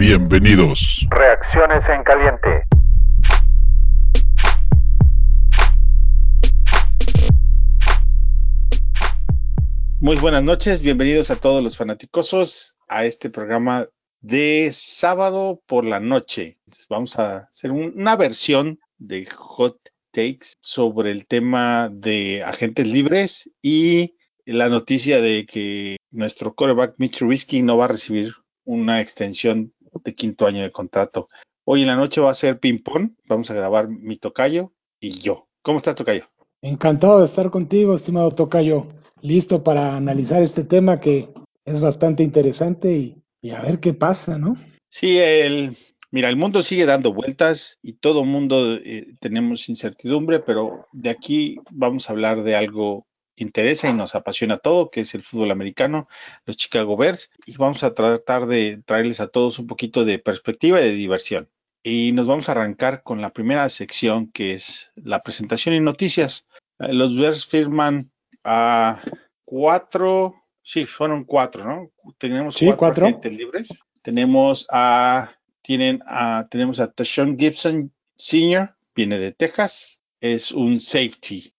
Bienvenidos. Reacciones en caliente. Muy buenas noches, bienvenidos a todos los fanaticosos a este programa de sábado por la noche. Vamos a hacer una versión de Hot Takes sobre el tema de agentes libres y la noticia de que nuestro coreback Mitch Trubisky no va a recibir una extensión de quinto año de contrato. Hoy en la noche va a ser ping-pong. Vamos a grabar mi tocayo y yo. ¿Cómo estás, tocayo? Encantado de estar contigo, estimado tocayo. Listo para analizar este tema que es bastante interesante y, a ver qué pasa, ¿no? Sí, el, mira, el mundo sigue dando vueltas y todo mundo eh, tenemos incertidumbre, pero de aquí vamos a hablar de algo interesa y nos apasiona todo, que es el fútbol americano, los Chicago Bears, y vamos a tratar de traerles a todos un poquito de perspectiva y de diversión. Y nos vamos a arrancar con la primera sección, que es la presentación y noticias. Eh, los Bears firman a cuatro, sí, fueron cuatro, ¿no? Tenemos cuatro, agentes libres. Tenemos a, tienen a, tenemos a Tashawn Gibson Sr., viene de Texas, es un safety.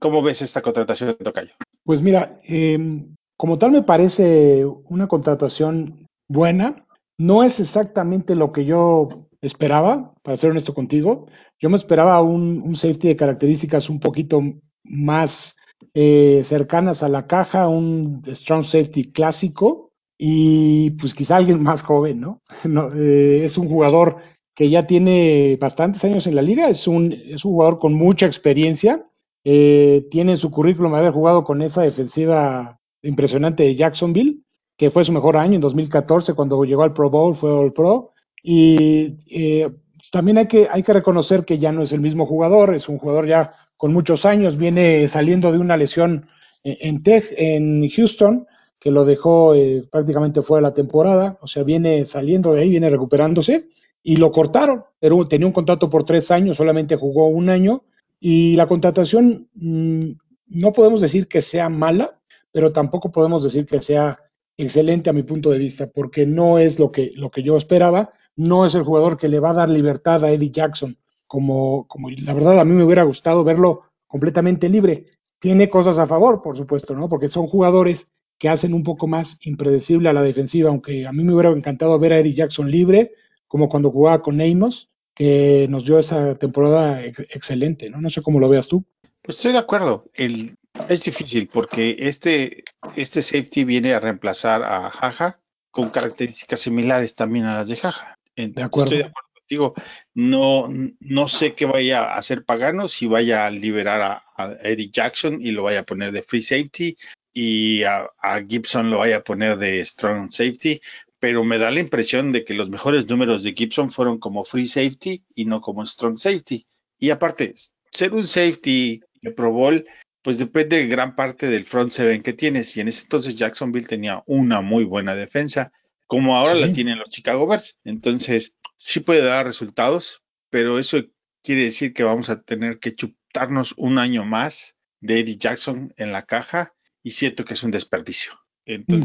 ¿Cómo ves esta contratación de Tocayo? Pues mira, em, como tal me parece una contratación buena. No es exactamente lo que yo esperaba, para ser honesto contigo. Yo me esperaba un, safety de características un poquito más eh, cercanas a la caja, un strong safety clásico y pues quizá alguien más joven, ¿no? Eh, es un jugador que ya tiene bastantes años en la liga, es un, es un jugador con mucha experiencia eh, tiene su currículum haber jugado con esa defensiva impresionante de Jacksonville, que fue su mejor año en 2014 cuando llegó al Pro Bowl, fue All Pro. Y eh, también hay que, hay que reconocer que ya no es el mismo jugador, es un jugador ya con muchos años, viene saliendo de una lesión en, en Houston, que lo dejó eh, prácticamente fuera de la temporada, o sea, viene saliendo de ahí, viene recuperándose, y lo cortaron, tenía un contrato por tres años, solamente jugó un año, y la contratación mm, no podemos decir que sea mala, pero tampoco podemos decir que sea excelente a mi punto de vista, porque no es lo que, lo que yo esperaba, no es el jugador que le va a dar libertad a Eddie Jackson, como, como la verdad a mí me hubiera gustado verlo completamente libre. Tiene cosas a favor, por supuesto, ¿no? Porque son jugadores que hacen un poco más impredecible a la defensiva, aunque a mí me hubiera encantado ver a Eddie Jackson libre, como cuando jugaba con Amos, que nos dio esa temporada excelente, ¿no? No sé cómo lo veas tú. Pues estoy de acuerdo. El, es difícil porque este, este safety viene a reemplazar a Jaja con características similares también a las de Jaja. De acuerdo. Estoy de acuerdo contigo. No, no sé qué vaya a hacer Pagano, si vaya a liberar a, Eddie Jackson y lo vaya a poner de free safety y a, a, Gibson lo vaya a poner de strong safety, pero me da la impresión de que los mejores números de Gibson fueron como free safety y no como strong safety. Y aparte, ser un safety de Pro Bowl, pues depende de gran parte del front seven que tienes. Y en ese entonces Jacksonville tenía una muy buena defensa, como ahora la tienen los Chicago Bears. Entonces, sí puede dar resultados, pero eso quiere decir que vamos a tener que chutarnos un año más de Eddie Jackson en la caja y siento que es un desperdicio.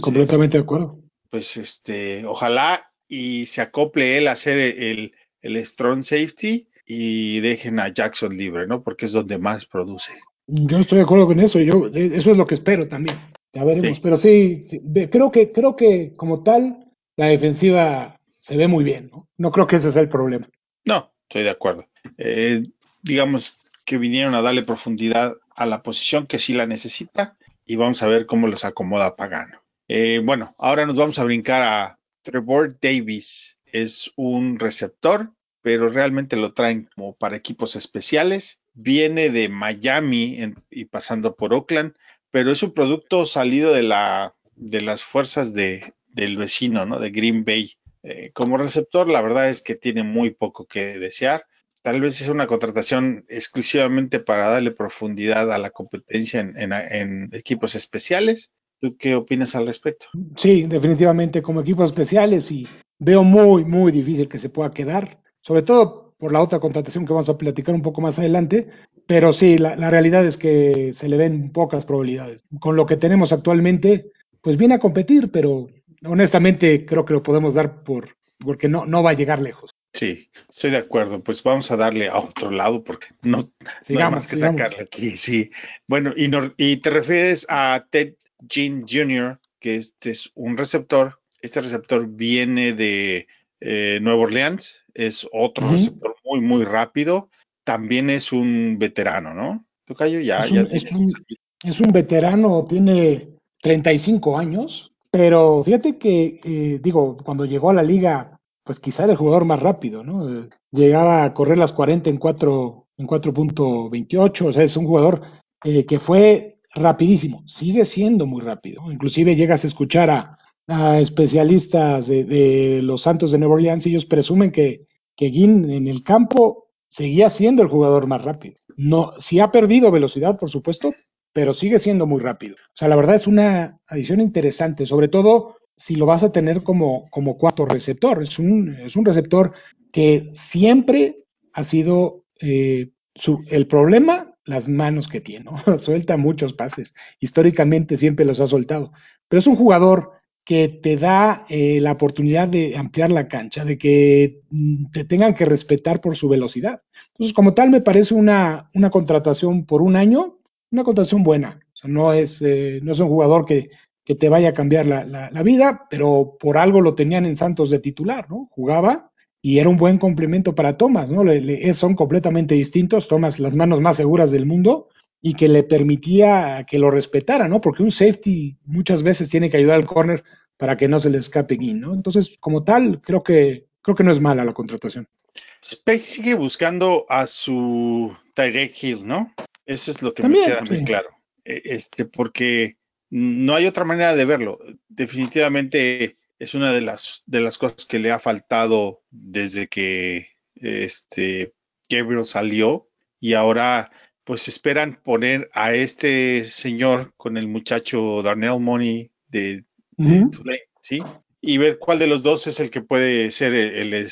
Completamente de acuerdo pues este, ojalá y se acople él a hacer el, el strong safety y dejen a Jackson libre, ¿no? Porque es donde más produce. Yo estoy de acuerdo con eso, yo eso es lo que espero también. Ya veremos, pero sí, creo que creo que como tal la defensiva se ve muy bien, ¿no? No creo que ese sea el problema. No, estoy de acuerdo. Eh, digamos que vinieron a darle profundidad a la posición que sí la necesita y vamos a ver cómo los acomoda Pagano. Eh, bueno, ahora nos vamos a brincar a Trevor Davis. Es un receptor, pero realmente lo traen como para equipos especiales. Viene de Miami y pasando por Oakland, pero es un producto salido de, la, de las fuerzas de, del vecino, ¿no? De Green Bay. Eh, como receptor, la verdad es que tiene muy poco que desear. Tal vez es una contratación exclusivamente para darle profundidad a la competencia en equipos especiales, ¿Tú qué opinas al respecto? Sí, definitivamente como equipos especiales y veo muy, muy difícil que se pueda quedar, sobre todo por la otra contratación que vamos a platicar un poco más adelante, pero sí, la, realidad es que se le ven pocas probabilidades. Con lo que tenemos actualmente, pues viene a competir, pero honestamente creo que lo podemos dar por, porque no, no va a llegar lejos. Sí, estoy de acuerdo. Pues vamos a darle a otro lado porque no, sigamos, no hay más que sigamos. sacarle aquí. Sí. Bueno, y, no- y te refieres a Ted Jean Jr., que este es un receptor. Este receptor viene de eh, Nueva Orleans. Es otro receptor muy, muy rápido. También es un veterano, ¿no? Tocayo ya, Es ya un- es tiene- un- Es un veterano, tiene 35 años, pero fíjate que, eh, digo, cuando llegó a la liga, pues quizá era el jugador más rápido, ¿no? Eh, llegaba a correr las 40 en 4, en 4.28, o sea, es un jugador eh, que fue rapidísimo, sigue siendo muy rápido. Inclusive llegas a escuchar a, especialistas de, los Santos de Nueva Orleans y ellos presumen que, que en el campo seguía siendo el jugador más rápido. No, sí ha perdido velocidad, por supuesto, pero sigue siendo muy rápido. O sea, la verdad es una adición interesante, sobre todo si lo vas a tener como, como cuarto receptor. Es un, es un receptor que siempre ha sido eh, su, el problema, las manos que tiene, ¿no? Suelta muchos pases. Históricamente siempre los ha soltado. Pero es un jugador que te da eh, la oportunidad de ampliar la cancha, de que mm, te tengan que respetar por su velocidad. Entonces, como tal, me parece una, una contratación por un año, una contratación buena. No es, eh, no es un jugador que, que te vaya a cambiar la, la, la, vida, pero por algo lo tenían en Santos de titular, ¿no? Jugaba y era un buen complemento para Thomas, ¿no? Le, le, son completamente distintos, Thomas las manos más seguras del mundo y que le permitía que lo respetara, ¿no? Porque un safety muchas veces tiene que ayudar al corner para que no se le escape Guin, ¿no? Entonces, como tal, creo que creo que no es mala la contratación. Space sigue buscando a su Direct Hill, ¿no? Eso es lo que También, me queda muy claro. Este, porque no hay otra manera de verlo. Definitivamente es una de las de las cosas que le ha faltado desde que este Gabriel salió y ahora pues esperan poner a este señor con el muchacho Darnell Money de, Uh -huh. Tulane, ¿sí? Y ver cuál de los dos es el que puede ser el, el,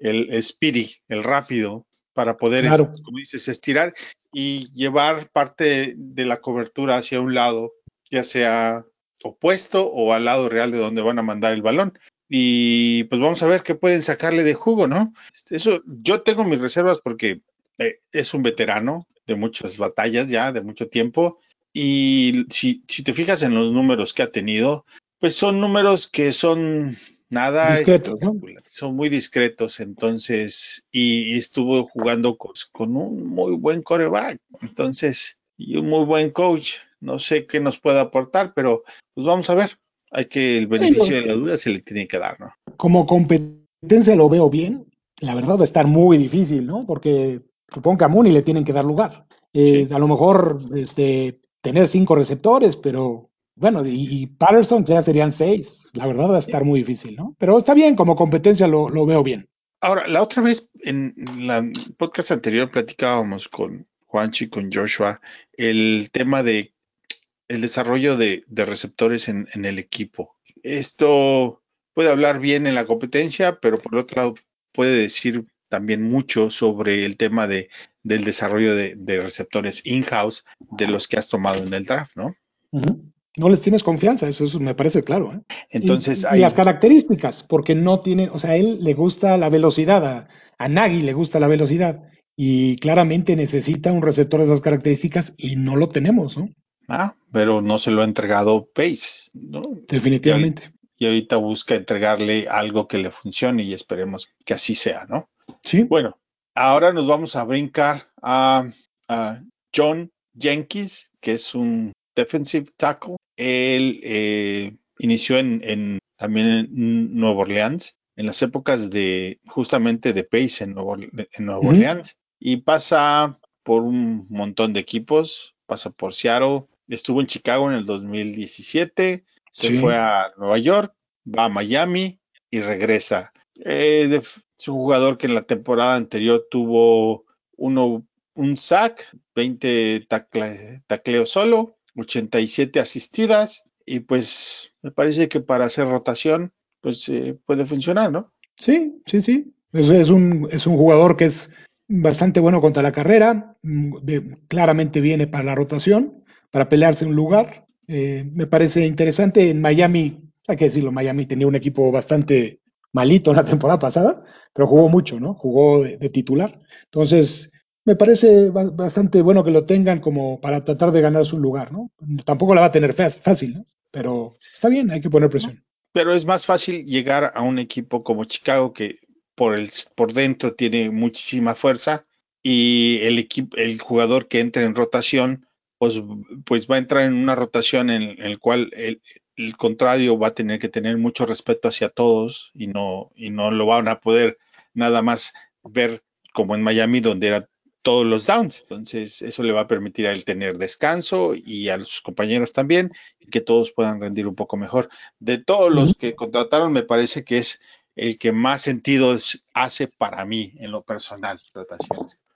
el, el speedy, el rápido, para poder, claro. como dices, estirar y llevar parte de la cobertura hacia un lado, ya sea opuesto o al lado real de donde van a mandar el balón. Y pues vamos a ver qué pueden sacarle de jugo, ¿no? Eso, yo tengo mis reservas porque eh, es un veterano de muchas batallas ya, de mucho tiempo. Y si, si te fijas en los números que ha tenido, pues son números que son nada discretos, ¿no? son muy discretos entonces y, y estuvo jugando con, con, un muy buen coreback entonces y un muy buen coach no sé qué nos puede aportar pero pues vamos a ver hay que el beneficio de la duda se le tiene que dar no como competencia lo veo bien la verdad va a estar muy difícil no porque supongo que a Mooney le tienen que dar lugar eh, sí. a lo mejor este tener cinco receptores pero bueno, y, y, Patterson ya serían seis. La verdad va a estar muy difícil, ¿no? Pero está bien, como competencia lo, lo veo bien. Ahora, la otra vez en la podcast anterior platicábamos con Juanchi y con Joshua el tema de el desarrollo de, de receptores en, en, el equipo. Esto puede hablar bien en la competencia, pero por otro lado puede decir también mucho sobre el tema de, del desarrollo de, de receptores in-house de los que has tomado en el draft, ¿no? Uh -huh no les tienes confianza, eso, eso me parece claro. ¿eh? Entonces, y, hay... y, las características, porque no tienen, o sea, a él le gusta la velocidad, a, a Nagy le gusta la velocidad, y claramente necesita un receptor de esas características y no lo tenemos, ¿no? Ah, pero no se lo ha entregado Pace, ¿no? Definitivamente. Y, y ahorita busca entregarle algo que le funcione y esperemos que así sea, ¿no? Sí. Bueno, ahora nos vamos a brincar a, a John Jenkins, que es un defensive tackle. Él eh, inició en, en, también en Nueva Orleans, en las épocas de justamente de Pace en Nueva, en Nueva uh -huh. Orleans, y pasa por un montón de equipos, pasa por Seattle, estuvo en Chicago en el 2017, se sí. fue a Nueva York, va a Miami y regresa. Eh, de, es un jugador que en la temporada anterior tuvo uno, un sack, 20 tacle, tacleos solo, 87 asistidas y pues me parece que para hacer rotación pues eh, puede funcionar, ¿no? Sí, sí, sí. Es, es, un, es un jugador que es bastante bueno contra la carrera, claramente viene para la rotación, para pelearse un lugar. Eh, me parece interesante. En Miami, hay que decirlo, Miami tenía un equipo bastante malito la temporada pasada, pero jugó mucho, ¿no? Jugó de, titular. Entonces, me parece bastante bueno que lo tengan como para tratar de ganar su lugar, ¿no? Tampoco la va a tener fácil, ¿no? Pero está bien, hay que poner presión. Pero es más fácil llegar a un equipo como Chicago que por, el, por dentro tiene muchísima fuerza y el, el jugador que entra en rotación, pues, pues va a entrar en una rotación en, en el cual el, el contrario va a tener que tener mucho respeto hacia todos y no, y no lo van a poder nada más ver como en Miami donde era todos los downs. Entonces, eso le va a permitir a él tener descanso y a sus compañeros también, y que todos puedan rendir un poco mejor. De todos los que contrataron, me parece que es el que más sentido hace para mí en lo personal.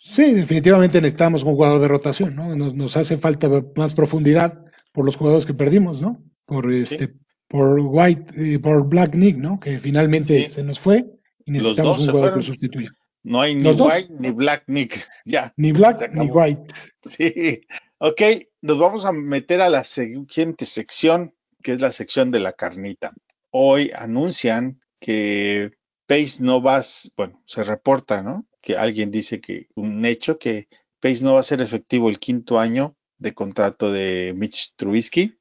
Sí, definitivamente necesitamos un jugador de rotación, ¿no? Nos, nos hace falta más profundidad por los jugadores que perdimos, ¿no? por este por White, por Black Nick, ¿no? Que finalmente se nos fue y necesitamos un jugador que sustituya. No hay ni White ni Black Nick. Ya. Ni Black ni White. Sí. Ok, nos vamos a meter a la siguiente sección, que es la sección de la carnita. Hoy anuncian que Pace no va, bueno, se reporta, ¿no? Que alguien dice que un hecho que Pace no va a ser efectivo el quinto año de contrato de Mitch Trubisky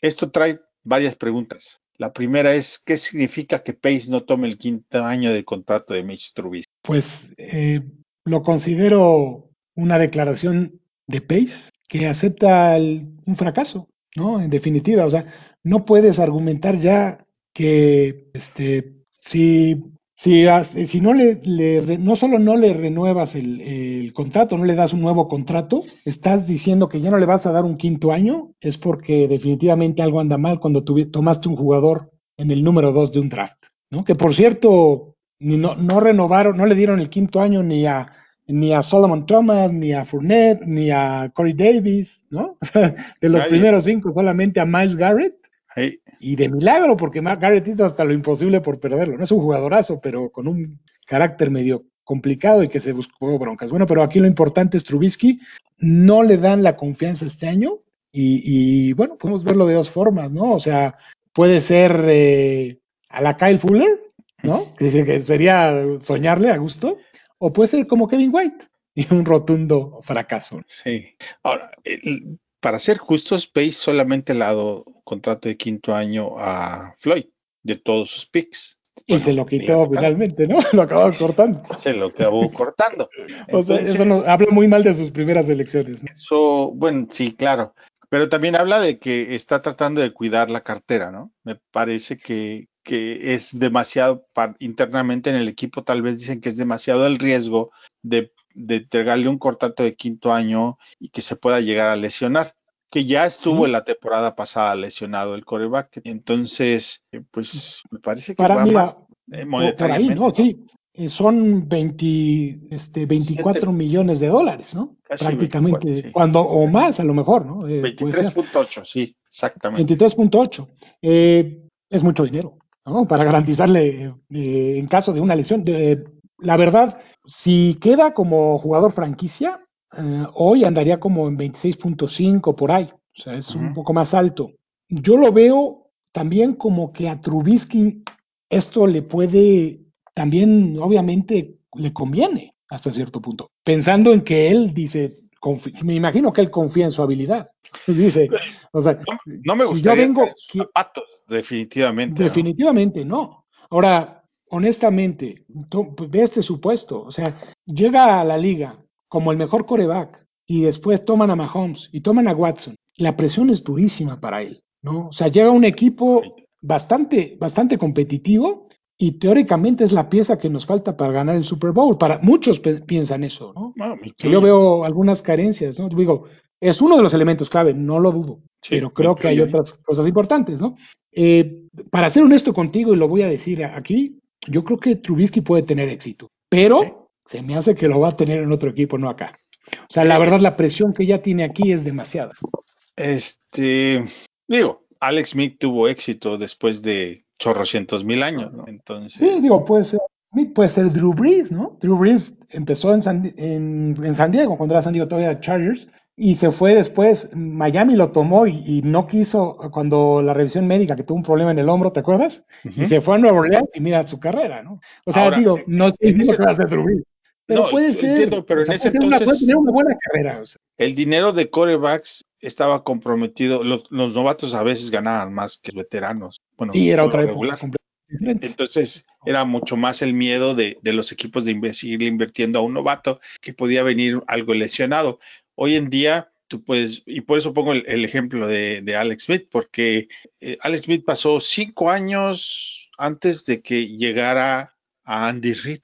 esto trae varias preguntas. La primera es, ¿qué significa que Pace no tome el quinto año de contrato de Mitch Trubisky? Pues eh, lo considero una declaración de Pace que acepta un fracaso, ¿no? En definitiva, o sea, no puedes argumentar ya que este, si si, si no le, no solo no le renuevas el, contrato, no le das un nuevo contrato, estás diciendo que ya no le vas a dar un quinto año, es porque definitivamente algo anda mal cuando tomaste un jugador en el número dos de un draft, ¿no? Que por cierto, ni no, no renovaron, no le dieron el quinto año ni a ni a Solomon Thomas, ni a Fournette, ni a Corey Davis, ¿no? de los primeros cinco, solamente a Miles Garrett. Y de milagro, porque Garrett hizo hasta lo imposible por perderlo. No es un jugadorazo, pero con un carácter medio complicado y que se buscó broncas. Bueno, pero aquí lo importante es Trubisky. No le dan la confianza este año y, bueno, podemos verlo de dos formas, ¿no? O sea, puede ser eh, a la Kyle Fuller, ¿no? Que sería soñarle a gusto. O puede ser como Kevin White y un rotundo fracaso. Sí. Ahora, para ser justos, Pace solamente le ha dado contrato de quinto año a Floyd de todos sus picks. Y se lo quitó finalmente, ¿no? Lo acabó cortando. Se lo acabó cortando. o sea, eso nos habla muy mal de sus primeras elecciones. Eso, bueno, sí, claro. Pero también habla de que está tratando de cuidar la cartera, ¿no? Me parece que, que es demasiado, internamente en el equipo tal vez dicen que es demasiado el riesgo de de entregarle un contrato de quinto año y que se pueda llegar a lesionar, que ya estuvo en la temporada pasada lesionado el coreback. Entonces, eh, pues me parece que Para, va más eh, por ahí, no, sí, eh, son 20, este, 24 millones de dólares, ¿no? Prácticamente, cuando o más a lo mejor, ¿no? 23.8, sí, exactamente. 23.8. es mucho dinero, ¿no? Para garantizarle en caso de una lesión. De, la verdad, si queda como jugador franquicia, eh, hoy andaría como en 26.5 por ahí. O sea, es un poco más alto. Yo lo veo también como que a Trubisky esto le puede, también obviamente le conviene hasta cierto punto. Pensando en que él dice, me imagino que él confía en su habilidad. Dice, o sea, no, me gustaría yo vengo, zapatos, definitivamente. Definitivamente no. Ahora, honestamente, ve este supuesto, o sea, llega a la liga como el mejor coreback y después toman a Mahomes y toman a Watson, la presión es durísima para él, ¿no? O sea, llega un equipo bastante, bastante competitivo y teóricamente es la pieza que nos falta para ganar el Super Bowl. Para muchos piensan eso, ¿no? yo veo algunas carencias, ¿no? Digo, es uno de los elementos clave, no lo dudo, pero creo que hay otras cosas importantes, ¿no? Eh, para ser honesto contigo, y lo voy a decir aquí, yo creo que Trubisky puede tener éxito, pero se me hace que lo va a tener en otro equipo, no acá. O sea, la verdad, la presión que ya tiene aquí es demasiada. Este, digo, Alex Smith tuvo éxito después de chorrocientos mil años, ¿no? Entonces. Sí, digo, puede ser Smith, puede ser Drew Brees, ¿no? Drew Brees empezó en San, en, San Diego, cuando era San Diego todavía Chargers, y se fue después. Miami lo tomó y, no quiso cuando la revisión médica que tuvo un problema en el hombro, ¿te acuerdas? Y se fue a Nueva Orleans y mira su carrera, ¿no? O sea, digo, no estoy diciendo que va a ser. Pero puede ser, pero en ese puede, tener una buena carrera. El dinero de corebacks estaba comprometido. Los, novatos a veces ganaban más que los veteranos. Bueno, sí, era otra época Entonces era mucho más el miedo de, de los equipos de seguir invirtiendo a un novato que podía venir algo lesionado. Hoy en día, tú puedes, y por eso pongo el, ejemplo de, Alex Smith, porque eh, Alex Smith pasó cinco años antes de que llegara a Andy Reid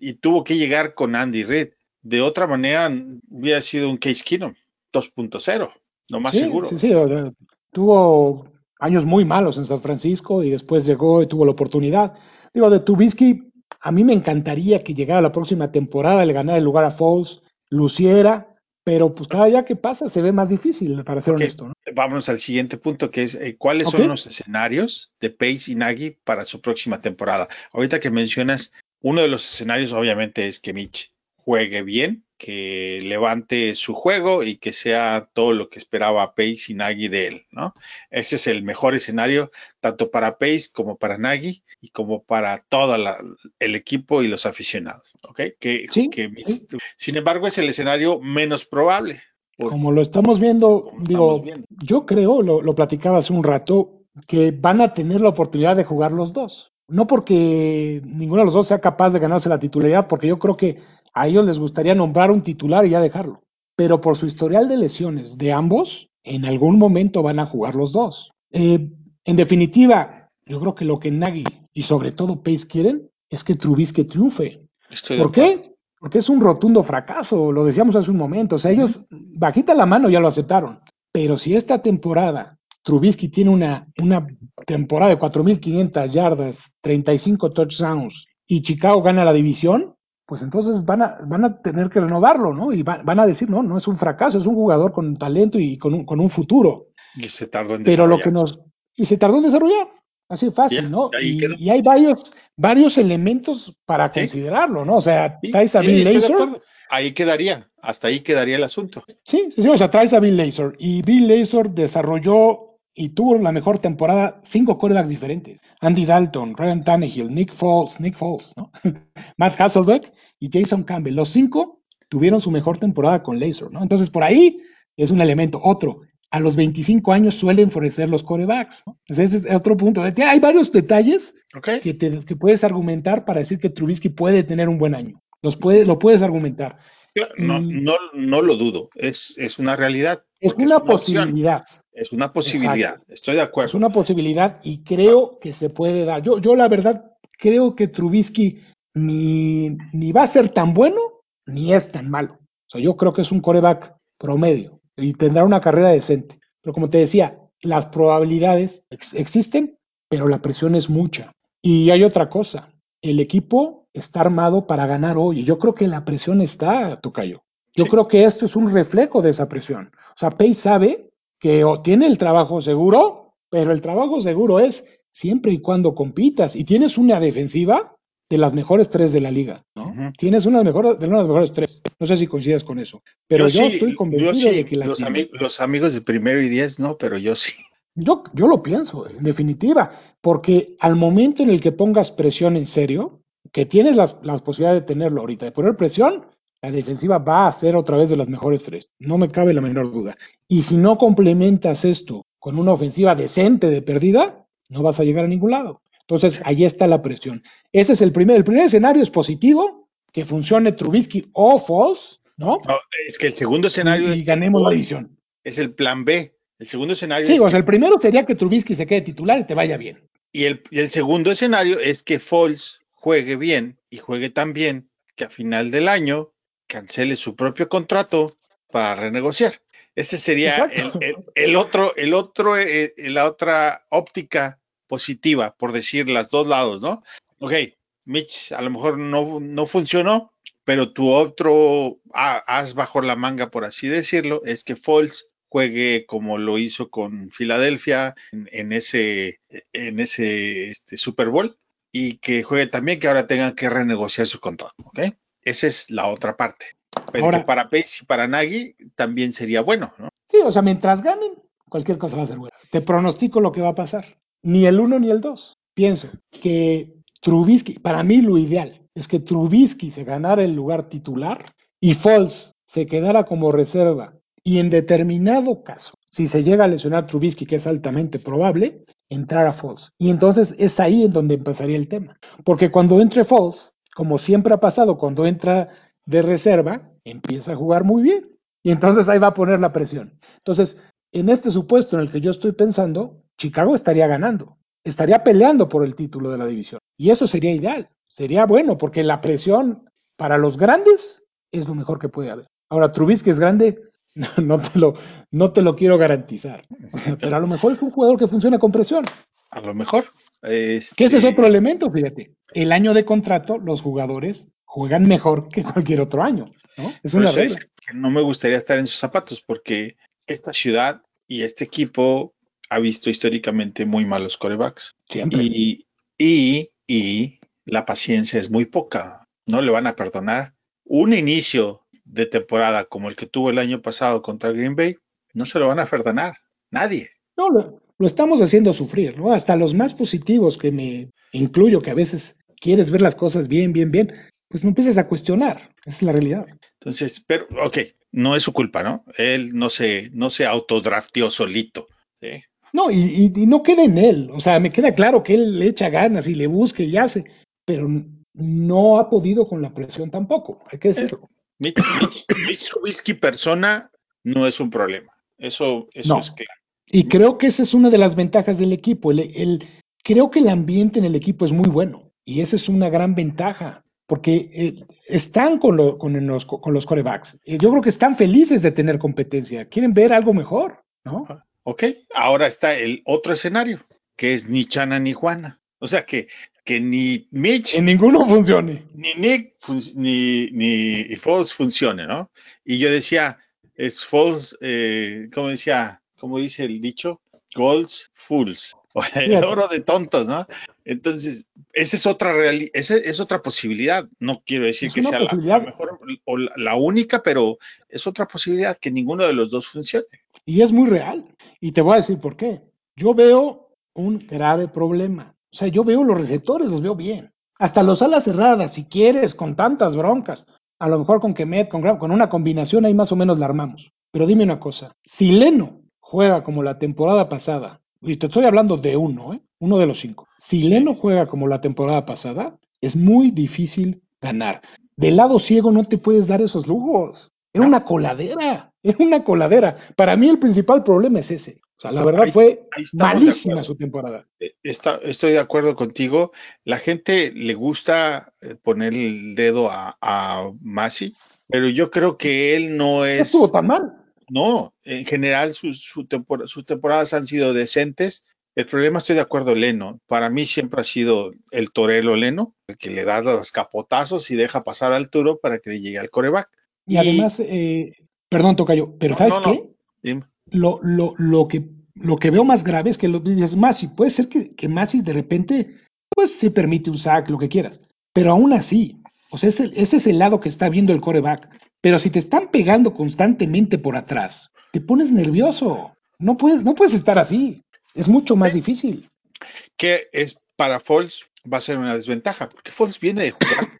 y tuvo que llegar con Andy Reid. De otra manera, hubiera sido un Case Keenum 2.0, no más seguro. Sí, sí, tuvo años muy malos en San Francisco y después llegó y tuvo la oportunidad. Digo, de Tubisky, a mí me encantaría que llegara la próxima temporada, le ganara el lugar a Foles, luciera, pero pues cada día que pasa se ve más difícil, para ser honesto. ¿no? Vámonos al siguiente punto, que es eh, cuáles son los escenarios de Pace y Nagy para su próxima temporada. Ahorita que mencionas, uno de los escenarios obviamente es que Mitch juegue bien, que levante su juego y que sea todo lo que esperaba Pace y Nagy de él, ¿no? Ese es el mejor escenario, tanto para Pace como para Nagy y como para todo el equipo y los aficionados, ¿ok? Que, Sin embargo, es el escenario menos probable. como lo estamos viendo, digo, yo creo, lo, lo platicaba hace un rato, que van a tener la oportunidad de jugar los dos. No porque ninguno de los dos sea capaz de ganarse la titularidad, porque yo creo que a ellos les gustaría nombrar un titular y ya dejarlo. Pero por su historial de lesiones de ambos, en algún momento van a jugar los dos. Eh, en definitiva, yo creo que lo que Nagy y sobre todo Pace quieren es que Trubisky triunfe. ¿Por qué? Porque es un rotundo fracaso, lo decíamos hace un momento. O sea, ellos, bajita la mano, ya lo aceptaron. Pero si esta temporada Trubisky tiene una, una temporada de 4.500 yardas, 35 touchdowns y Chicago gana la división, pues entonces van a, van a tener que renovarlo, ¿no? Y van a decir, no, no es un fracaso, es un jugador con talento y con un, con un futuro. Y se tardó en Pero lo que nos. Y se tardó en desarrollar. Así fácil, ¿no? Y, hay varios, varios elementos para considerarlo, ¿no? O sea, traes a Bill Lazor. Ahí quedaría, hasta ahí quedaría el asunto. Sí, sí, o sea, traes a Bill Lazor. Y Bill Lazor desarrolló y tuvo la mejor temporada cinco corebacks diferentes. Andy Dalton, Ryan Tannehill, Nick Foles, Nick Foles, ¿no? Matt Hasselbeck y Jason Campbell. Los cinco tuvieron su mejor temporada con Laser, ¿no? Entonces, por ahí es un elemento. Otro, a los 25 años suelen florecer los corebacks. ¿no? ese es otro punto. Hay varios detalles que, que, puedes argumentar para decir que Trubisky puede tener un buen año. Los puede, lo puedes argumentar. No, no, no lo dudo, es, es una realidad. Es una, posibilidad. Es una posibilidad, estoy de acuerdo. Es una posibilidad y creo que se puede dar. Yo, yo la verdad creo que Trubisky ni, ni va a ser tan bueno ni es tan malo. O sea, yo creo que es un coreback promedio y tendrá una carrera decente. Pero como te decía, las probabilidades existen, pero la presión es mucha. Y hay otra cosa, el equipo está armado para ganar hoy. Y yo creo que la presión está, Tocayo. Yo creo que esto es un reflejo de esa presión. O sea, Pay sabe que tiene el trabajo seguro, pero el trabajo seguro es siempre y cuando compitas y tienes una defensiva de las mejores tres de la liga, ¿no? Tienes una de, mejores, de las mejores tres. No sé si coincidas con eso, pero yo, estoy convencido de que la los, los amigos de primero y diez no, pero yo sí. Yo, yo lo pienso, en definitiva, porque al momento en el que pongas presión en serio, que tienes las, las posibilidades de tenerlo ahorita, de poner presión, la defensiva va a ser otra vez de las mejores tres, no me cabe la menor duda. Y si no complementas esto con una ofensiva decente de perdida, no vas a llegar a ningún lado. Entonces, ahí está la presión. Ese es el primer, el primer escenario es positivo, que funcione Trubisky o False, ¿no? es que el segundo escenario y, es ganemos la división. Es el plan B. El segundo escenario Sí, o sea, el primero sería que Trubisky se quede titular y te vaya bien. Y el, y el segundo escenario es que False juegue bien y juegue tan bien que a final del año cancele su propio contrato para renegociar. Ese sería el, otro, el otro, eh, eh, la otra óptica positiva, por decir las dos lados, ¿no? Ok, Mitch, a lo mejor no, no funcionó, pero tu otro as bajo la manga, por así decirlo, es que Foles juegue como lo hizo con Filadelfia en, ese, en ese este, Super Bowl y que juegue también que ahora tengan que renegociar su contrato, ¿ok? Esa es la otra parte. Ahora, para Pace y para Nagy también sería bueno, ¿no? Sí, o sea, mientras ganen, cualquier cosa va a ser buena. Te pronostico lo que va a pasar. Ni el uno ni el dos. Pienso que Trubisky, para mí lo ideal es que Trubisky se ganara el lugar titular y Foles se quedara como reserva. Y en determinado caso, si se llega a lesionar Trubisky, que es altamente probable, entrar a Foles. Y entonces es ahí en donde empezaría el tema. Porque cuando entre Foles, como siempre ha pasado, cuando entra de reserva, empieza a jugar muy bien. Y entonces ahí va a poner la presión. Entonces, en este supuesto en el que yo estoy pensando, Chicago estaría ganando, estaría peleando por el título de la división. Y eso sería ideal, sería bueno, porque la presión para los grandes es lo mejor que puede haber. Ahora, Trubisky es grande, no te lo, no te lo quiero garantizar. pero a lo mejor es un jugador que funciona con presión. A lo mejor. Este... Que ese es otro elemento, fíjate. El año de contrato, los jugadores juegan mejor que cualquier otro año. ¿no? Es una regla. que no me gustaría estar en sus zapatos porque esta ciudad y este equipo ha visto históricamente muy malos corebacks. Siempre. Y, y, y la paciencia es muy poca. No le van a perdonar un inicio de temporada como el que tuvo el año pasado contra Green Bay. No se lo van a perdonar. Nadie. No, lo, lo estamos haciendo sufrir, ¿no? Hasta los más positivos que me incluyo, que a veces quieres ver las cosas bien, bien, bien, pues no empieces a cuestionar. Esa es la realidad. Entonces, pero, ok, no es su culpa, ¿no? Él no se, no se autodrafteó solito. ¿sí? No, y, y, no queda en él. O sea, me queda claro que él le echa ganas y le busca y hace, pero no ha podido con la presión tampoco, hay que decirlo. Mitch, Mitch, persona no es un problema. Eso, eso es claro. Y creo que esa es una de las ventajas del equipo. El, el, creo que el ambiente en el equipo es muy bueno y esa es una gran ventaja porque eh, están con, lo, con, los, con los corebacks. Yo creo que están felices de tener competencia, quieren ver algo mejor, ¿no? Ok, ahora está el otro escenario, que es ni Chana ni Juana. O sea que, que ni Mitch. En ninguno funcione. Ni Nick ni, ni Foles funcione, ¿no? Y yo decía, es Foles, eh, como decía, como dice el dicho, Golds Fools, el oro de tontos, ¿no? Entonces, esa es otra esa es otra posibilidad. No quiero decir que sea la, la, mejor o la, la, única, pero es otra posibilidad que ninguno de los dos funcione. Y es muy real. Y te voy a decir por qué. Yo veo un grave problema. O sea, yo veo los receptores, los veo bien. Hasta los alas cerradas, si quieres, con tantas broncas. A lo mejor con Kemet, con, con una combinación ahí más o menos la armamos. Pero dime una cosa, si Leno juega como la temporada pasada, y te estoy hablando de uno, ¿eh? uno de los cinco. Si Leno juega como la temporada pasada, es muy difícil ganar. Del lado ciego no te puedes dar esos lujos. Era una coladera, era una coladera. Para mí el principal problema es ese. O sea, la verdad ahí, fue ahí malísima su temporada. Eh, está, estoy de acuerdo contigo. La gente le gusta eh, poner el dedo a, a Masi, pero yo creo que él no es. No estuvo tan mal. No, en general sus, su tempor sus temporadas han sido decentes. El problema, estoy de acuerdo, Leno. Para mí siempre ha sido el torero Leno, el que le da los capotazos y deja pasar al turo para que le llegue al coreback. Y, y además, eh, perdón, Tocayo, pero no, ¿sabes no, qué? Lo, lo, lo, que, lo que veo más grave es que lo dices Masi. Puede ser que, que Masi de repente, pues se permite un sack, lo que quieras. Pero aún así, o sea, ese, ese es el lado que está viendo el coreback. Pero si te están pegando constantemente por atrás, te pones nervioso. No puedes, no puedes estar así. Es mucho más difícil. Que es para Foles va a ser una desventaja, porque Foles viene de jugar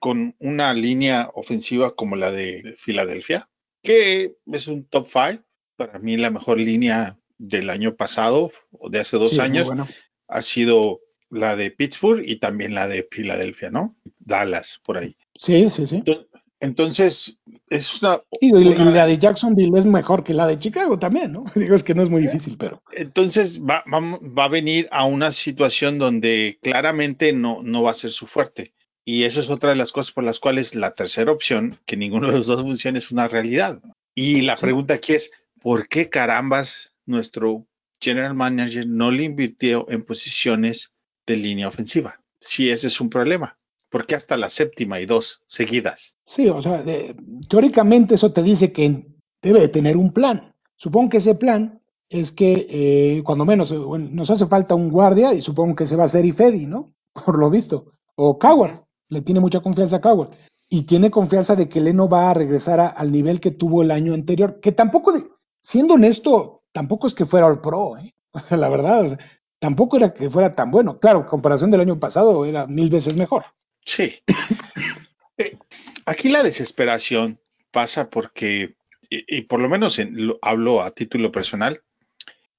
con una línea ofensiva como la de Filadelfia, que es un top five. Para mí la mejor línea del año pasado o de hace dos sí, años bueno. ha sido la de Pittsburgh y también la de Filadelfia, ¿no? Dallas, por ahí. Sí, sí, sí. Entonces, entonces, es una, y, una, y, la de Jacksonville es mejor que la de Chicago también, ¿no? Digo, es que no es muy difícil, pero. Entonces va, va, va, a venir a una situación donde claramente no, no va a ser su fuerte. Y esa es otra de las cosas por las cuales la tercera opción, que ninguno de los dos funciona, es una realidad. Y la pregunta aquí es, ¿por qué carambas nuestro general manager no le invirtió en posiciones de línea ofensiva? Si ese es un problema. ¿Por qué hasta la séptima y dos seguidas? Sí, o sea, de, teóricamente eso te dice que debe de tener un plan. Supongo que ese plan es que eh, cuando menos bueno, nos hace falta un guardia y supongo que se va a hacer Ifedi, ¿no? Por lo visto. O Coward, le tiene mucha confianza a Coward. y tiene confianza de que Leno va a regresar al nivel que tuvo el año anterior, que tampoco, siendo honesto, tampoco es que fuera el pro, ¿eh? o sea, la verdad, tampoco era que fuera tan bueno. Claro, en comparación del año pasado era mil veces mejor. Sí. Eh, aquí la desesperación pasa porque, y, por lo menos lo, hablo a título personal,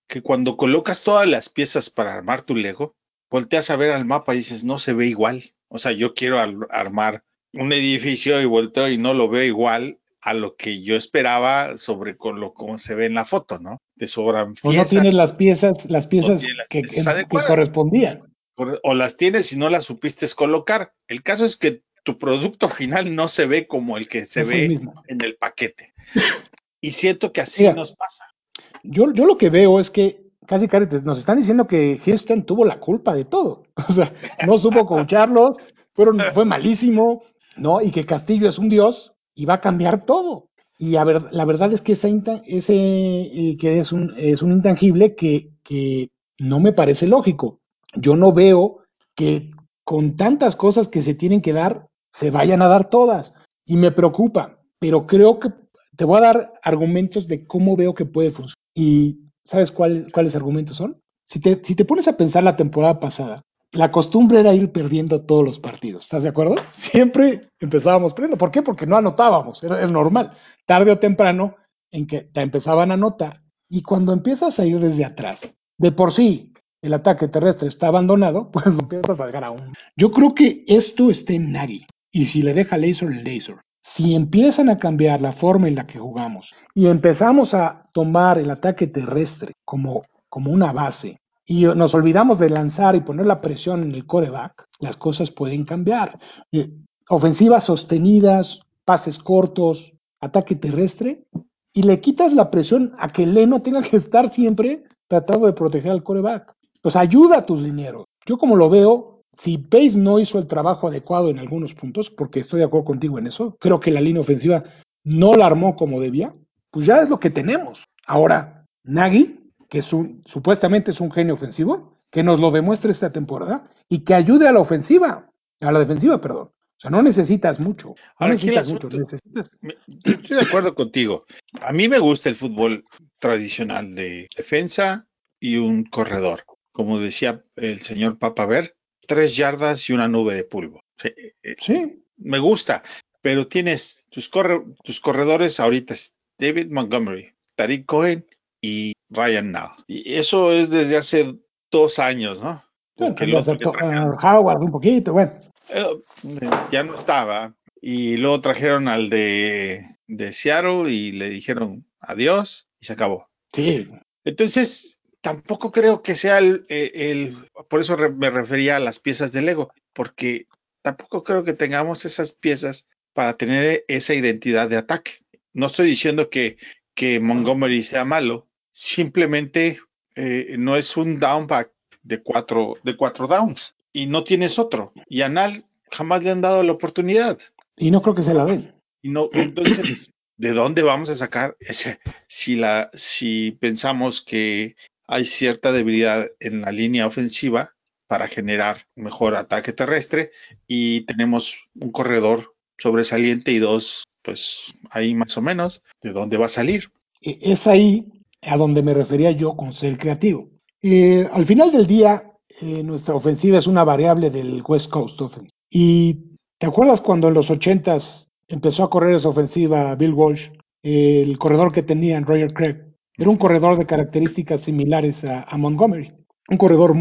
que cuando colocas todas las piezas para armar tu Lego, volteas a ver al mapa y dices, no se ve igual. O sea, yo quiero armar un edificio y volteo y no lo veo igual a lo que yo esperaba sobre con lo como se ve en la foto, ¿no? Te sobran piezas. O no tienes las piezas, las piezas, que, correspondían. O las tienes y no las supiste colocar. El caso es que tu producto final no se ve como el que se ve en el paquete. Y siento que así nos pasa. Yo, yo lo que veo es que casi casi nos están diciendo que Houston tuvo la culpa de todo. O sea, no supo coacharlos, fueron, fue malísimo, ¿no? Y que Castillo es un dios y va a cambiar todo. Y a ver, la verdad es que ese, ese eh, que es un, es un intangible que, que no me parece lógico. Yo no veo que con tantas cosas que se tienen que dar, se vayan a dar todas. Y me preocupa, pero creo que te voy a dar argumentos de cómo veo que puede funcionar. Y ¿sabes cuáles argumentos son? Si te, si te pones a pensar la temporada pasada, la costumbre era ir perdiendo todos los partidos. ¿Estás de acuerdo? Siempre empezábamos perdiendo. ¿Por qué? Porque no anotábamos. Era, normal. Tarde o temprano en que te empezaban a anotar. Y cuando empiezas a ir desde atrás, de por sí el ataque terrestre está abandonado, pues lo empiezas a llegar aún. Yo creo que esto está en Nagy. Y si le deja laser, laser. Si empiezan a cambiar la forma en la que jugamos y empezamos a tomar el ataque terrestre como, como una base y nos olvidamos de lanzar y poner la presión en el coreback, las cosas pueden cambiar. Eh, ofensivas sostenidas, pases cortos, ataque terrestre, y le quitas la presión a que Leno tenga que estar siempre tratando de proteger al coreback. Pues ayuda a tus linieros. Yo como lo veo, si Pace no hizo el trabajo adecuado en algunos puntos, porque estoy de acuerdo contigo en eso, creo que la línea ofensiva no la armó como debía, pues ya es lo que tenemos. Ahora, Nagy, que es un, supuestamente es un genio ofensivo, que nos lo demuestre esta temporada y que ayude a la ofensiva, a la defensiva, perdón. O sea, no necesitas mucho. No necesitas mucho. Necesitas... Estoy de acuerdo contigo. A mí me gusta el fútbol tradicional de defensa y un corredor. Como decía el señor Papa Ver, tres yardas y una nube de polvo. Sí. Eh, me gusta, pero tienes tus, tus corredores ahorita, David Montgomery, Tariq Cohen y Ryan Now. Y eso es desde hace dos años, ¿no? Porque Howard un poquito, bueno. Eh, ya no estaba. Y luego trajeron al de, de Seattle y le dijeron adiós y se acabó. Sí. Entonces, tampoco creo que sea el, por eso me refería a las piezas de Lego, porque tampoco creo que tengamos esas piezas para tener esa identidad de ataque. No estoy diciendo que, que Montgomery sea malo, simplemente eh, no es un downback de cuatro, de cuatro downs y no tienes otro. Y a Nal jamás le han dado la oportunidad. Y no creo que se la den. Y no, entonces, ¿de dónde vamos a sacar ese? Si, la, si pensamos que hay cierta debilidad en la línea ofensiva para generar mejor ataque terrestre y tenemos un corredor sobresaliente y dos, pues ahí más o menos, ¿de dónde va a salir? E, es ahí a donde me refería yo con ser creativo. Eh, al final del día, eh, nuestra ofensiva es una variable del West Coast Offense. Y ¿te acuerdas cuando en los 80s empezó a correr esa ofensiva Bill Walsh, el corredor que tenía Roger Craig? Era un corredor de características similares a, Montgomery. Un corredor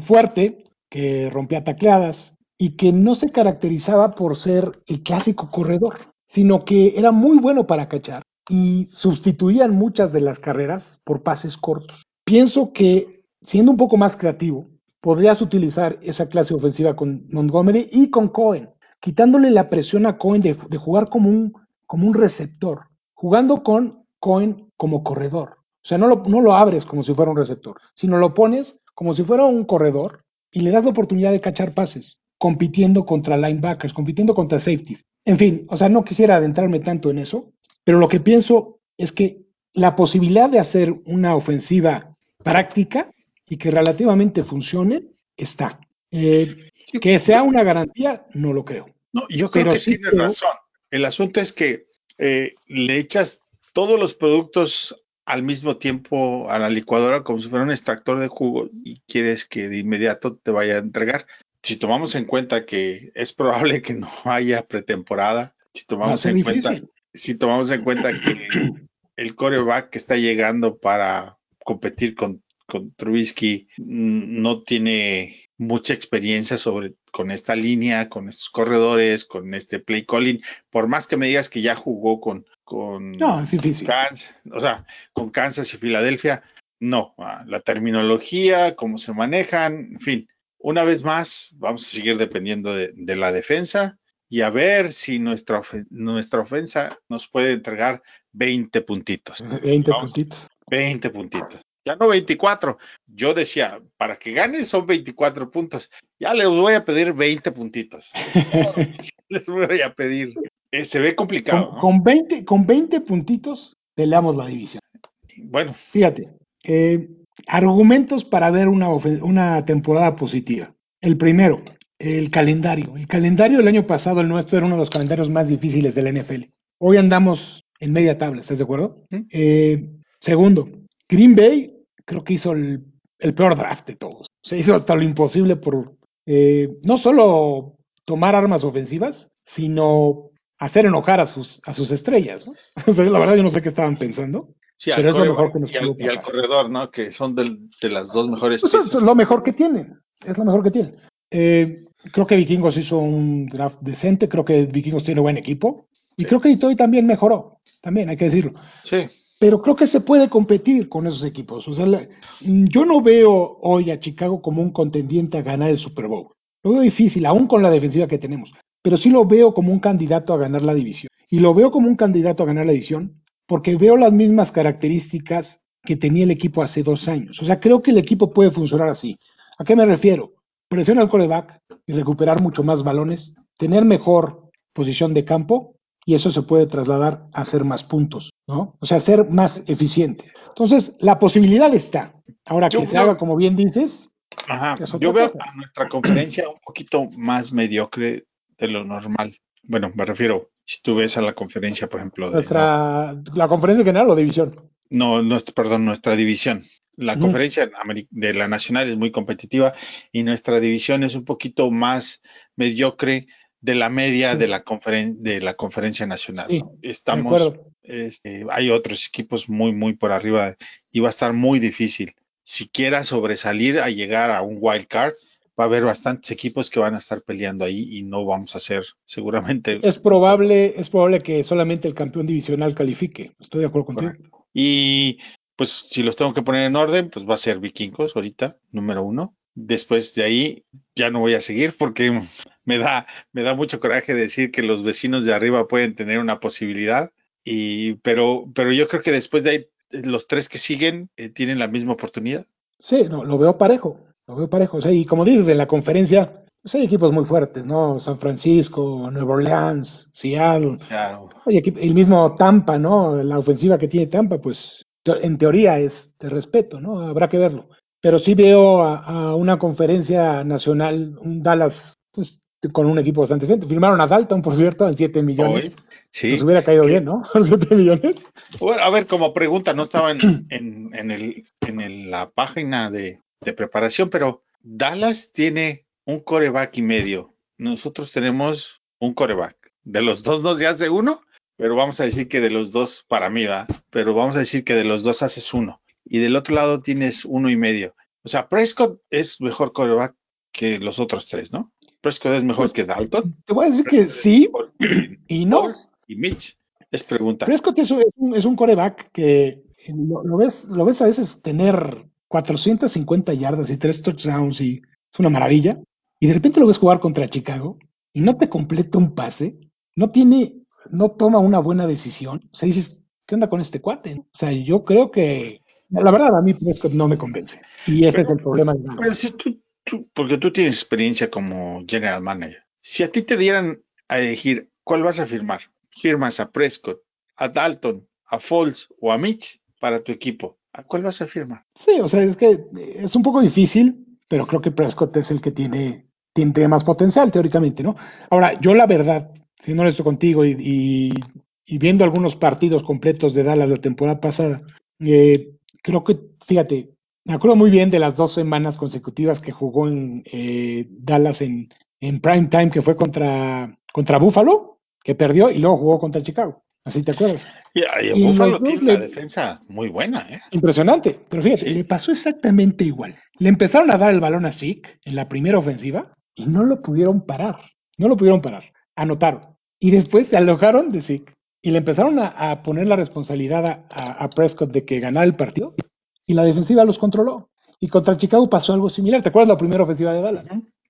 fuerte que rompía tacleadas y que no se caracterizaba por ser el clásico corredor, sino que era muy bueno para cachar y sustituían muchas de las carreras por pases cortos. Pienso que, siendo un poco más creativo, podrías utilizar esa clase ofensiva con Montgomery y con Cohen, quitándole la presión a Cohen de, jugar como un, como un receptor, jugando con Cohen como corredor. O sea, no lo, no lo abres como si fuera un receptor, sino lo pones como si fuera un corredor y le das la oportunidad de cachar pases, compitiendo contra linebackers, compitiendo contra safeties. En fin, o sea, no quisiera adentrarme tanto en eso, pero lo que pienso es que la posibilidad de hacer una ofensiva práctica y que relativamente funcione está. Eh, que sea una garantía, no lo creo. No, yo creo Pero que sí creo- razón. El asunto es que eh, le echas todos los productos al mismo tiempo a la licuadora como si fuera un extractor de jugo y quieres que de inmediato te vaya a entregar. Si tomamos en cuenta que es probable que no haya pretemporada, si tomamos en cuenta si tomamos en cuenta que el coreback que está llegando para competir con, con Trubisky no tiene mucha experiencia sobre con esta línea, con estos corredores, con este play calling, por más que me digas que ya jugó con, con No, es difícil. Kansas, o sea, con Kansas y Filadelfia, no, ah, la terminología, cómo se manejan, en fin, una vez más, vamos a seguir dependiendo de, de la defensa y a ver si nuestra, ofen- nuestra ofensa nos puede entregar 20 puntitos. 20 Vamos. puntitos. 20 puntitos. Ya no 24. Yo decía, para que ganen son 24 puntos. Ya les voy a pedir 20 puntitos. les voy a pedir. Eh, se ve complicado. Con, ¿no? con 20, con 20 puntitos peleamos la división. Bueno, Fíjate, eh, argumentos para ver una, una temporada positiva. El primero, el calendario. El calendario del año pasado, el nuestro, era uno de los calendarios más difíciles del NFL. Hoy andamos en media tabla, ¿estás de acuerdo? Eh, segundo, Green Bay creo que hizo el, el peor draft de todos. Se hizo hasta lo imposible por eh, no solo tomar armas ofensivas, sino hacer enojar a sus, a sus estrellas. ¿no? O sea, la verdad yo no sé qué estaban pensando. sí, Pero es lo mejor que nos y al, y al corredor, ¿no? Que son del- de las dos mejores Pues piezas. es lo mejor que tienen. Es lo mejor que tienen. Eh, creo que Vikingos hizo un draft decente. Creo que Vikingos tiene buen equipo. Y Sí. creo que Detroit también mejoró. También hay que decirlo. Sí, Pero creo que se puede competir con esos equipos. O sea, la- yo no veo hoy a Chicago como un contendiente a ganar el Super Bowl. Lo veo difícil, aún con la defensiva que tenemos. Pero sí lo veo como un candidato a ganar la división. Y lo veo como un candidato a ganar la división porque veo las mismas características que tenía el equipo hace dos años. O sea, creo que el equipo puede funcionar así. ¿A qué me refiero? Presión al coreback y recuperar mucho más balones, tener mejor posición de campo y eso se puede trasladar a hacer más puntos, ¿no? O sea, ser más eficiente. Entonces, la posibilidad está. Ahora Yo que se haga como bien dices, Ajá. Yo veo a nuestra conferencia un poquito más mediocre de lo normal. Bueno, me refiero, si tú ves a la conferencia, por ejemplo, de nuestra, la conferencia general o división. no, nuestra, perdón, nuestra división. La conferencia de la nacional es muy competitiva y nuestra división es un poquito más mediocre de la media Sí. de la conferen- de la conferencia nacional. Sí, ¿no? De Estamos, este, hay otros equipos muy, muy por arriba y va a estar muy difícil. Si quiera sobresalir a llegar a un wild card, va a haber bastantes equipos que van a estar peleando ahí y no vamos a ser seguramente. Es probable, es probable que solamente el campeón divisional califique. Estoy de acuerdo contigo. Correcto. Y pues si los tengo que poner en orden, pues va a ser Vikingos ahorita, número uno. Después de ahí ya no voy a seguir porque me da, me da mucho coraje decir que los vecinos de arriba pueden tener una posibilidad. Y, pero, pero yo creo que después de ahí, eh, los tres que siguen eh, tienen la misma oportunidad. Sí, no, lo veo parejo. Lo veo parejo. O sea, y como dices, en la conferencia, pues hay equipos muy fuertes, ¿no? San Francisco, Nueva Orleans, Seattle. Claro. Oye, el mismo Tampa, ¿no? La ofensiva que tiene Tampa, pues en teoría es de respeto, ¿no? Habrá que verlo. Pero sí veo a, a una conferencia nacional, un Dallas, pues con un equipo bastante fuerte. Firmaron a Dalton, por cierto, en 7 millones. Hoy, sí. Nos hubiera caído bien, ¿no? 7 millones. Bueno, a ver, como pregunta, no estaba en, en, en el, en el- la página de, de preparación, pero Dallas tiene un coreback y medio. Nosotros tenemos un coreback. De los dos nos hace uno, pero vamos a decir que de los dos, para mí, va, pero vamos a decir que de los dos haces uno. Y del otro lado tienes uno y medio. O sea, Prescott es mejor coreback que los otros tres, ¿no? Prescott es mejor Pues, que Dalton. Te voy a decir que sí y no. Y Mitch. Es pregunta. Prescott es un, es un- es un coreback que lo, lo ves, lo ves a veces tener 450 yardas y tres touchdowns y es una maravilla. Y de repente lo ves jugar contra Chicago y no te completa un pase, no tiene, no toma una buena decisión. O sea, dices, ¿qué onda con este cuate? O sea, yo creo que, la verdad, a mí Prescott no me convence. Y ese es el problema de Dallas. Pero si tú, tú- porque tú tienes experiencia como general manager. Si a ti te dieran a elegir cuál vas a firmar, firmas a Prescott, a Dalton, a Foles o a Mitch para tu equipo, ¿a cuál vas a firmar? Sí, o sea, es que es un poco difícil, pero creo que Prescott es el que tiene más potencial teóricamente, ¿no? Ahora, yo la verdad, siendo honesto contigo y, y, y viendo algunos partidos completos de Dallas la temporada pasada, eh, creo que, fíjate, me acuerdo muy bien de las dos semanas consecutivas que jugó en eh, Dallas en, en prime time, que fue contra, contra Buffalo, que perdió, y luego jugó contra Chicago. Así te acuerdas. Y, y, Buffalo tiene una defensa muy buena. ¿eh? Impresionante. Pero fíjate, sí. le pasó exactamente igual. Le empezaron a dar el balón a Zeke en la primera ofensiva y no lo pudieron parar. No lo pudieron parar. Anotaron. Y después se alojaron de Zeke y le empezaron a, a poner la responsabilidad a, a, a, Prescott de que ganara el partido y la defensiva los controló. Y contra Chicago pasó algo similar. ¿Te acuerdas la primera ofensiva de Dallas?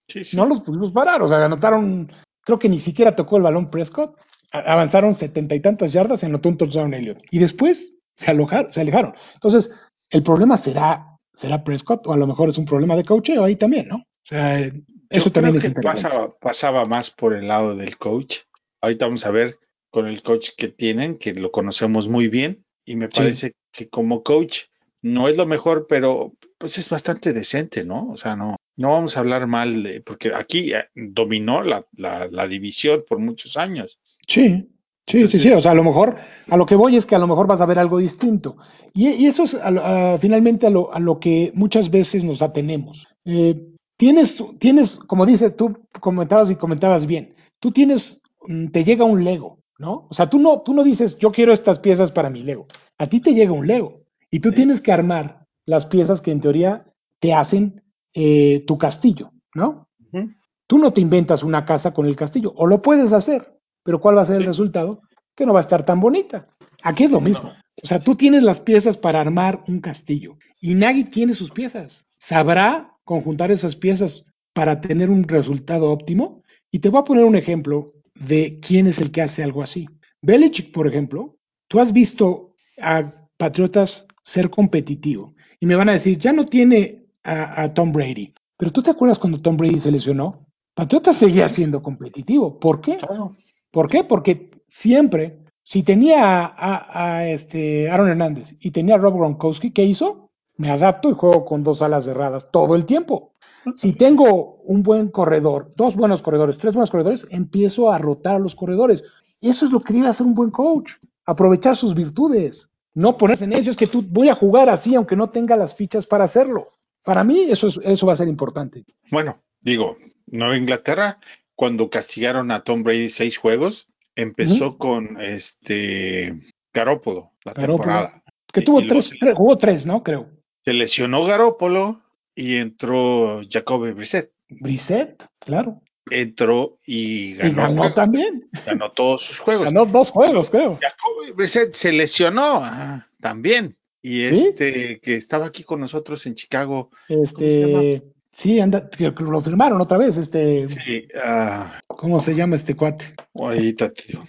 Sí, sí. No los pudimos parar. O sea, anotaron, creo que ni siquiera tocó el balón Prescott. Avanzaron setenta y tantas yardas anotó un touchdown Elliott. Y después se, alojaron, se alejaron. Entonces, el problema será, será Prescott o a lo mejor es un problema de coacheo ahí también, ¿no? O sea, eso Yo también creo es que interesante. pasaba, pasaba más por el lado del coach. Ahorita vamos a ver con el coach que tienen, que lo conocemos muy bien, y me parece sí. que como coach no es lo mejor, pero pues es bastante decente, ¿no? O sea, no, no vamos a hablar mal de, porque aquí eh, dominó la, la, la división por muchos años. Sí, sí, sí, sí. O sea, a lo mejor, a lo que voy es que a lo mejor vas a ver algo distinto. Y, y eso es a, a, finalmente a lo, a lo, que muchas veces nos atenemos. Eh, tienes, tienes, como dices, tú comentabas y comentabas bien, tú tienes, mm, te llega un Lego, ¿no? O sea, tú no, tú no dices, yo quiero estas piezas para mi Lego. A ti te llega un Lego y tú sí. tienes que armar las piezas que en teoría te hacen eh, tu castillo, ¿no? Uh -huh. Tú no te inventas una casa con el castillo, o lo puedes hacer, pero ¿cuál va a ser el resultado? Que no va a estar tan bonita. Aquí es lo mismo. O sea, tú tienes las piezas para armar un castillo y Nagy tiene sus piezas. ¿Sabrá conjuntar esas piezas para tener un resultado óptimo? Y te voy a poner un ejemplo de quién es el que hace algo así. Belichick, por ejemplo, tú has visto a Patriotas ser competitivo. Y me van a decir, ya no tiene a, a, Tom Brady. Pero tú te acuerdas cuando Tom Brady se lesionó? Patriota seguía siendo competitivo. ¿Por qué? Claro. ¿Por qué? Porque siempre, si tenía a, a, este Aaron Hernández y tenía a Rob Gronkowski, ¿qué hizo? Me adapto y juego con dos alas cerradas todo el tiempo. Si tengo un buen corredor, dos buenos corredores, tres buenos corredores, empiezo a rotar a los corredores. Y eso es lo que debe hacer un buen coach. Aprovechar sus virtudes. No ponerse en eso, es que tú voy a jugar así aunque no tenga las fichas para hacerlo. Para mí eso, es, eso va a ser importante. Bueno, digo, Nueva Inglaterra, cuando castigaron a Tom Brady seis juegos, empezó uh -huh. con este Garópolo la Garópolo. temporada. Que tuvo tres, tres, jugó tres, ¿no? Creo. Se lesionó Garópolo y entró Jacoby Brissett. Brissett, claro. Entró y ganó, y ganó también. Ganó todos sus juegos. Ganó dos juegos, creo. Jacoby Brissett se lesionó ah, también. Y ¿Sí? este que estaba aquí con nosotros en Chicago. Este. Sí, anda, que lo firmaron otra vez, este. Sí, uh, ¿Cómo se llama este cuate? Ahorita digo.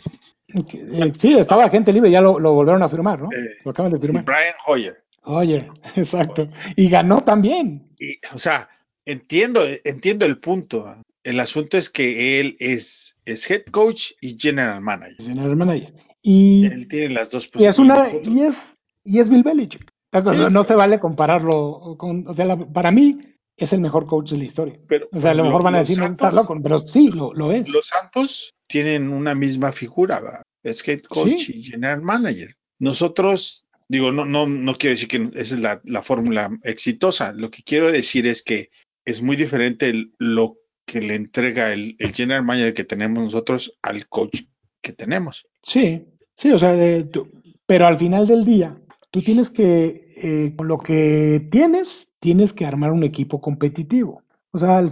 Eh, sí, estaba gente libre, ya lo, lo volvieron a firmar, ¿no? Eh, lo acaban de firmar. Sí, Brian Hoyer. Hoyer, exacto. Y ganó también. Y, o sea, entiendo, entiendo el punto. El asunto es que él es, es head coach y general manager. General manager. Y él tiene las dos y es una y es y es Bill Belichick. Sí. No se vale compararlo con, o sea, la, para mí es el mejor coach de la historia. Pero, o sea, a lo, lo mejor van a decir, Santos, no loco, pero sí, lo, lo, es. Los Santos tienen una misma figura, ¿verdad? es head coach sí. y general manager. Nosotros, digo, no, no, no quiero decir que esa es la, la fórmula exitosa. Lo que quiero decir es que es muy diferente el, lo que le entrega el, el, general manager que tenemos nosotros al coach que tenemos. Sí, sí, o sea, de, tú, pero al final del día, tú tienes que, eh, con lo que tienes, tienes que armar un equipo competitivo. O sea, al,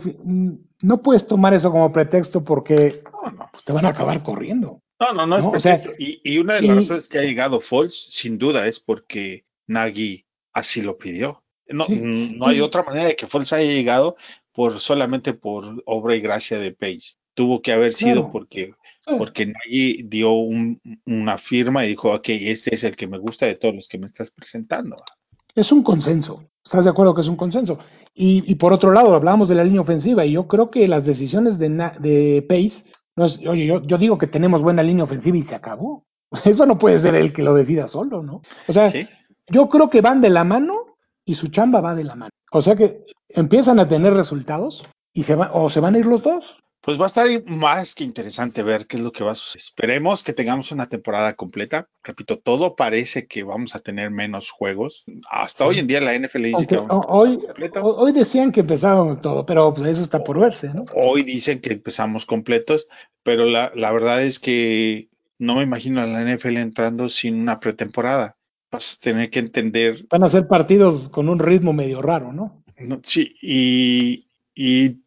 no puedes tomar eso como pretexto porque no, no. Pues te van a acabar corriendo. No, no, no es ¿no? pretexto. O sea, y, y, una de las y, razones que ha llegado Foles, sin duda, es porque Nagy así lo pidió. No, sí. no hay otra manera de que Foles haya llegado por solamente por obra y gracia de Pace. Tuvo que haber sido claro. porque porque Nagy dio un, una firma y dijo, ok, este es el que me gusta de todos los que me estás presentando. Es un consenso, ¿estás de acuerdo que es un consenso? Y, y por otro lado, hablábamos de la línea ofensiva y yo creo que las decisiones de, de Pace, no es, oye, yo, yo, digo que tenemos buena línea ofensiva y se acabó. Eso no puede ser el que lo decida solo, ¿no? O sea, ¿Sí? yo creo que van de la mano y su chamba va de la mano. O sea que empiezan a tener resultados y se va, o se van a ir los dos. Pues va a estar más que interesante ver qué es lo que va a suceder. Esperemos que tengamos una temporada completa. Repito, todo parece que vamos a tener menos juegos. Hasta hoy en día la NFL dice que vamos a hoy, hoy decían que empezábamos todo, pero pues eso está por verse, ¿no? Hoy dicen que empezamos completos, pero la, la verdad es que no me imagino a la NFL entrando sin una pretemporada. Vas a tener que entender Van a ser partidos con un ritmo medio raro, ¿no? No, sí, y, y,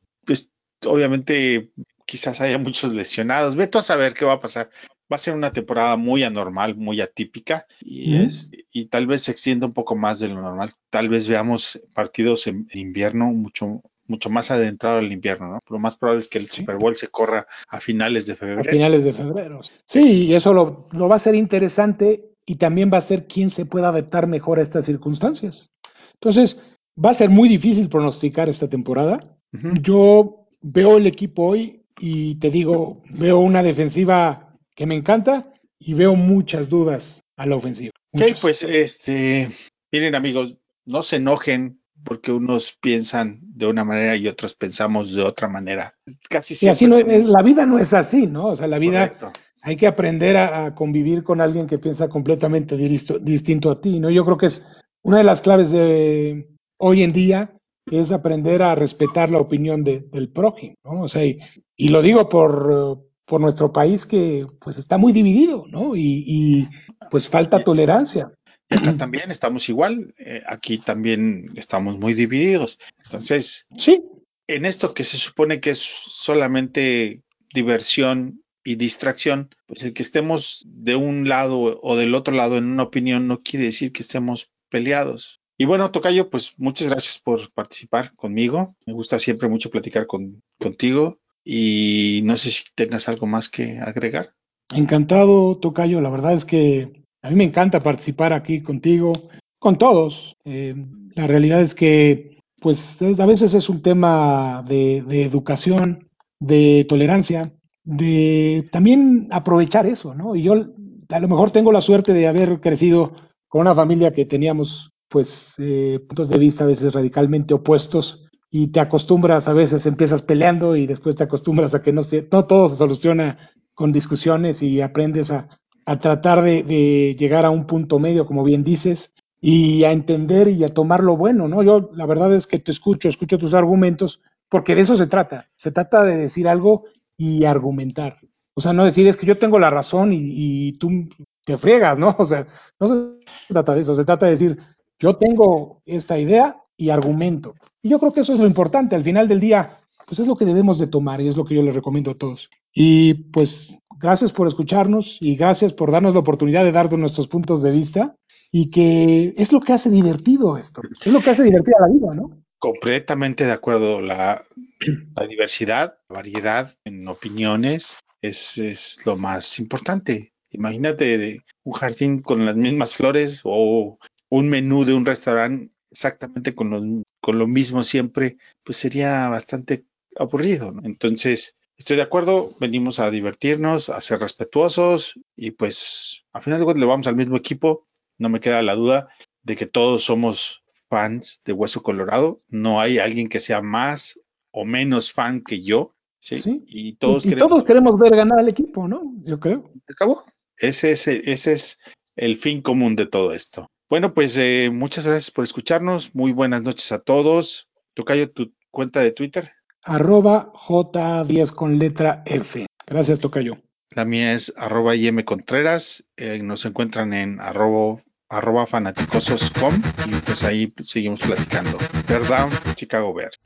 obviamente quizás haya muchos lesionados. Ve tú a saber qué va a pasar. Va a ser una temporada muy anormal, muy atípica y, es- y tal vez se extienda un poco más de lo normal. Tal vez veamos partidos en, invierno mucho, mucho más adentrado al invierno, ¿no? Lo más probable es que el. Super Bowl se corra a finales de A febrero. finales de febrero. Sí, y eso lo, lo va a ser interesante y también va a ser quién se pueda adaptar mejor a estas circunstancias. Entonces, va a ser muy difícil pronosticar esta temporada. Yo veo el equipo hoy y te digo, veo una defensiva que me encanta y veo muchas dudas a la ofensiva. Ok, pues este, miren amigos, no se enojen porque unos piensan de una manera y otros pensamos de otra manera. Casi y siempre. así no es, tenemos- la vida no es así, ¿no? O sea, la vida Correcto. hay que aprender a, a convivir con alguien que piensa completamente distinto a ti, ¿no? Yo creo que es una de las claves de hoy en día es aprender a respetar la opinión de- del prójimo, ¿no? O sea, y, y lo digo por, por nuestro país que pues está muy dividido, ¿no? Y, y, pues falta tolerancia. Y acá también estamos igual. eh, aquí también estamos muy divididos. Entonces, Sí, en esto que se supone que es solamente diversión y distracción, pues el que estemos de un lado o del otro lado en una opinión no quiere decir que estemos peleados. Y bueno, Tocayo, pues muchas gracias por participar conmigo. Me gusta siempre mucho platicar con, contigo y no sé si tengas algo más que agregar. Encantado, Tocayo. La verdad es que a mí me encanta participar aquí contigo, con todos. Eh, la realidad es que, pues, es- a veces es un tema de educación, de tolerancia, de también aprovechar eso, ¿no? Y yo a lo mejor tengo la suerte de haber crecido con una familia que teníamos, pues, eh, puntos de vista a veces radicalmente opuestos. Y te acostumbras, a veces empiezas peleando y después te acostumbras a que no, todo se soluciona con discusiones y aprendes a, a tratar de, de llegar a un punto medio, como bien dices, y a entender y a tomar lo bueno, ¿no? Yo la verdad es que te escucho, escucho tus argumentos, porque de eso se trata. Se trata de decir algo y argumentar. O sea, no decir es que yo tengo la razón y, y tú te friegas, ¿no? O sea, no se trata de eso, se trata de decir yo tengo esta idea y argumento. Y yo creo que eso es lo importante. Al final del día, pues es lo que debemos de tomar y es lo que yo les recomiendo a todos. Y pues gracias por escucharnos y gracias por darnos la oportunidad de darnos nuestros puntos de vista y que es lo que hace divertido esto, es lo que hace divertida la vida, ¿no? Completamente de acuerdo. La, la diversidad, la variedad en opiniones es, es lo más importante. Imagínate un jardín con las mismas flores o un menú de un restaurante exactamente con lo, con lo mismo siempre, pues sería bastante aburrido. ¿no? Entonces, estoy de acuerdo, venimos a divertirnos, a ser respetuosos y pues al final de cuentas le vamos al mismo equipo. No me queda la duda de que todos somos fans de Hueso Colorado. No hay alguien que sea más o menos fan que yo. Sí. Sí. Y todos y, y queremos- todos queremos ver ganar al equipo, ¿no? Yo creo. acabó. Ese es, ese es el fin común de todo esto. Bueno, pues eh, muchas gracias por escucharnos. Muy buenas noches a todos. Tocayo, tu cuenta de Twitter. Arroba J10 con letra F. Gracias, Tocayo. La mía es arroba IM Contreras. Eh, nos encuentran en arroba, arroba fanaticosos.com y pues ahí seguimos platicando. Down, Chicago Bears.